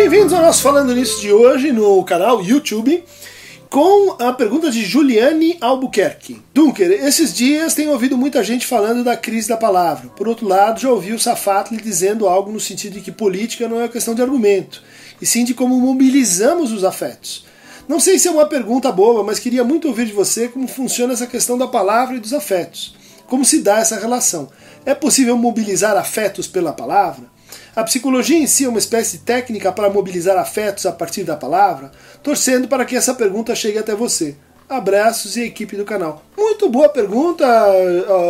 Bem-vindos ao nosso Falando Nisso de hoje no canal YouTube com a pergunta de Juliane Albuquerque. Dunker, esses dias tenho ouvido muita gente falando da crise da palavra. Por outro lado, já ouvi o Safatli dizendo algo no sentido de que política não é questão de argumento, e sim de como mobilizamos os afetos. Não sei se é uma pergunta boa, mas queria muito ouvir de você como funciona essa questão da palavra e dos afetos. Como se dá essa relação? É possível mobilizar afetos pela palavra? A psicologia em si é uma espécie de técnica para mobilizar afetos a partir da palavra, torcendo para que essa pergunta chegue até você. Abraços e equipe do canal. Muito boa pergunta,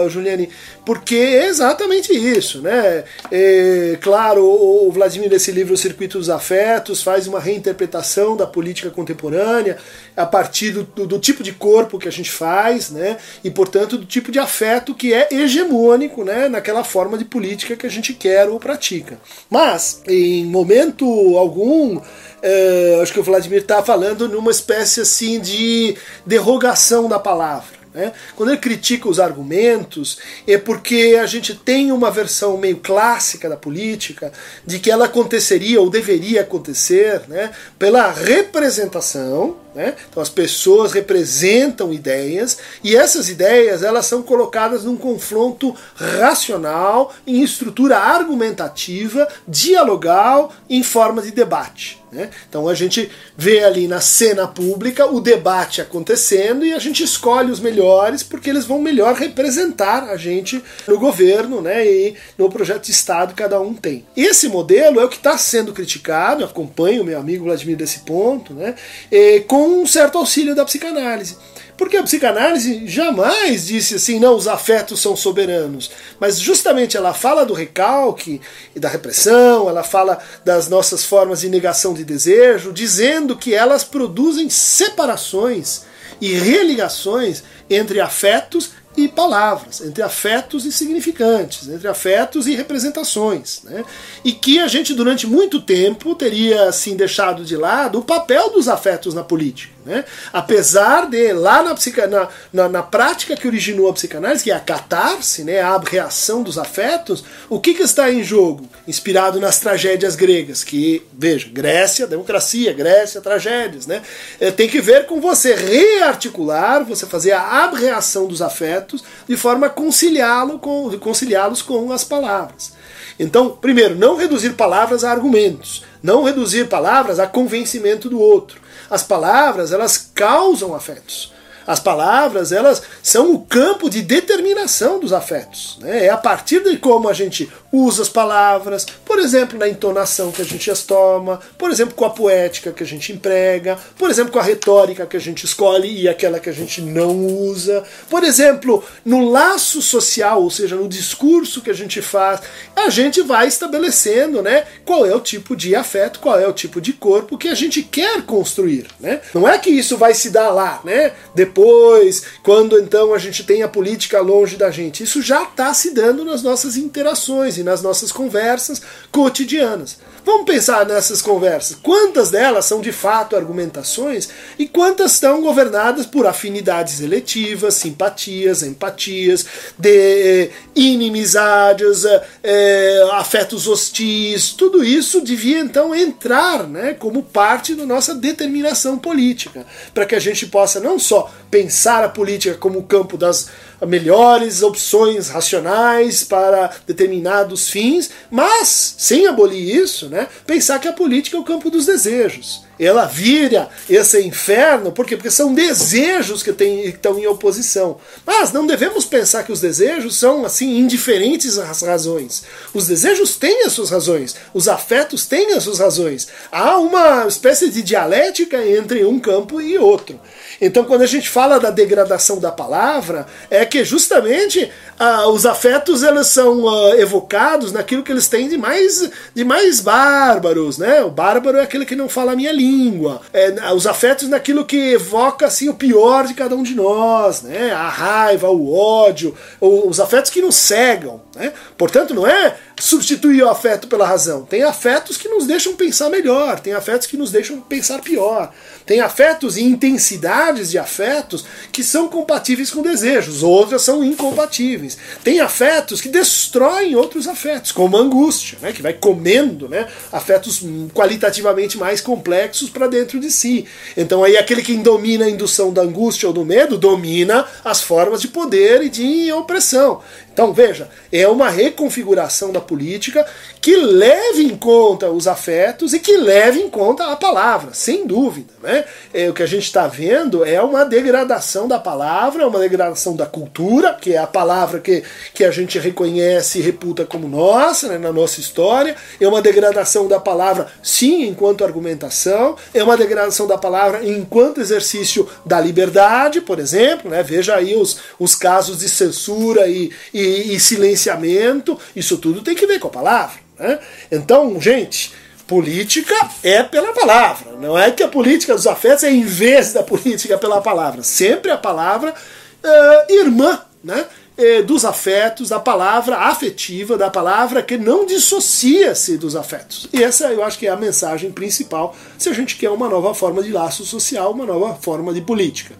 Juliane, porque é exatamente isso, né? É, claro, o Vladimir, nesse livro, O Circuito dos Afetos, faz uma reinterpretação da política contemporânea a partir do, do, do, tipo de corpo que a gente faz, né? E, portanto, do tipo de afeto que é hegemônico, né? Naquela forma de política que a gente quer ou pratica. Mas, em momento algum, é, acho que o Vladimir está falando numa espécie assim de derrogação da palavra. Né? Quando ele critica os argumentos, é porque a gente tem uma versão meio clássica da política de que ela aconteceria ou deveria acontecer né, pela representação né? Então as pessoas representam ideias e essas ideias elas são colocadas num confronto racional, em estrutura argumentativa, dialogal, em forma de debate. Né? Então a gente vê ali na cena pública o debate acontecendo e a gente escolhe os melhores porque eles vão melhor representar a gente no governo né? e no projeto de Estado cada um tem. Esse modelo é o que está sendo criticado, acompanho o meu amigo Vladimir desse ponto, né? E, com um certo auxílio da psicanálise. Porque a psicanálise jamais disse assim, não, os afetos são soberanos. Mas justamente ela fala do recalque e da repressão, ela fala das nossas formas de negação de desejo, dizendo que elas produzem separações e religações entre afetos e palavras, entre afetos e significantes, entre afetos e representações. Né? E que a gente, durante muito tempo, teria assim, deixado de lado o papel dos afetos na política. Né? Apesar de, lá na, na, na, na, prática que originou a psicanálise, que é a catarse, né, a reação dos afetos, o que, que está em jogo? Inspirado nas tragédias gregas, que, veja, Grécia, democracia, Grécia, tragédias. Né? É, tem que ver com você rearticular, você fazer a abreação dos afetos de forma a conciliá-los com, conciliá com as palavras. Então, primeiro, não reduzir palavras a argumentos, não reduzir palavras a convencimento do outro as palavras, elas causam afetos. As palavras, elas são o campo de determinação dos afetos. Né? É a partir de como a gente usa as palavras, por exemplo, na entonação que a gente as toma, por exemplo, com a poética que a gente emprega, por exemplo, com a retórica que a gente escolhe e aquela que a gente não usa, por exemplo, no laço social, ou seja, no discurso que a gente faz, a gente vai estabelecendo né, qual é o tipo de afeto, qual é o tipo de corpo que a gente quer construir. Né? Não é que isso vai se dar lá, né? Depois depois, quando então a gente tem a política longe da gente. Isso já está se dando nas nossas interações e nas nossas conversas cotidianas. Vamos pensar nessas conversas. Quantas delas são de fato argumentações e quantas estão governadas por afinidades eletivas, simpatias, empatias, de eh, inimizades, é, afetos hostis. Tudo isso devia então entrar né, como parte da nossa determinação política, para que a gente possa não só pensar a política como o campo das melhores opções racionais para determinados fins, mas, sem abolir isso, né, pensar que a política é o campo dos desejos. Ela vira esse inferno, por quê? Porque são desejos que, tem, que estão em oposição. Mas não devemos pensar que os desejos são assim indiferentes às razões. Os desejos têm as suas razões, os afetos têm as suas razões. Há uma espécie de dialética entre um campo e outro. Então, quando a gente fala da degradação da palavra, é que justamente ah, os afetos eles são ah, evocados naquilo que eles têm de mais, de mais bárbaros, né? O bárbaro é aquele que não fala a minha língua. É, os afetos naquilo que evoca assim o pior de cada um de nós, né? A raiva, o ódio, os afetos que nos cegam, né? Portanto, não é substituir o afeto pela razão. Tem afetos que nos deixam pensar melhor, tem afetos que nos deixam pensar pior. Tem afetos e intensidades de afetos que são compatíveis com desejos, outras são incompatíveis. Tem afetos que destroem outros afetos, como a angústia, né, que vai comendo né, afetos qualitativamente mais complexos para dentro de si. Então aí aquele que domina a indução da angústia ou do medo domina as formas de poder e de opressão. Então veja, é uma reconfiguração da política que leve em conta os afetos e que leve em conta a palavra, sem dúvida. Né? É, o que a gente está vendo é uma degradação da palavra, uma degradação da cultura, que é a palavra que, que a gente reconhece e reputa como nossa, né, na nossa história, é uma degradação da palavra, sim, enquanto argumentação, é uma degradação da palavra enquanto exercício da liberdade, por exemplo, né? veja aí os, os casos de censura e, e e, silenciamento, isso tudo tem que ver com a palavra. Né? Então, gente, política é pela palavra. Não é que a política dos afetos é em vez da política pela palavra. Sempre a palavra uh, irmã, né? Eh, dos afetos, da palavra afetiva, da palavra que não dissocia-se dos afetos. E essa eu acho que é a mensagem principal se a gente quer uma nova forma de laço social, uma nova forma de política.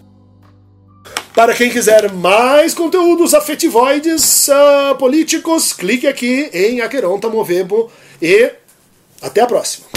Para quem quiser mais conteúdos afetivoides uh, políticos, clique aqui em Aqueronta Movebo e até a próxima.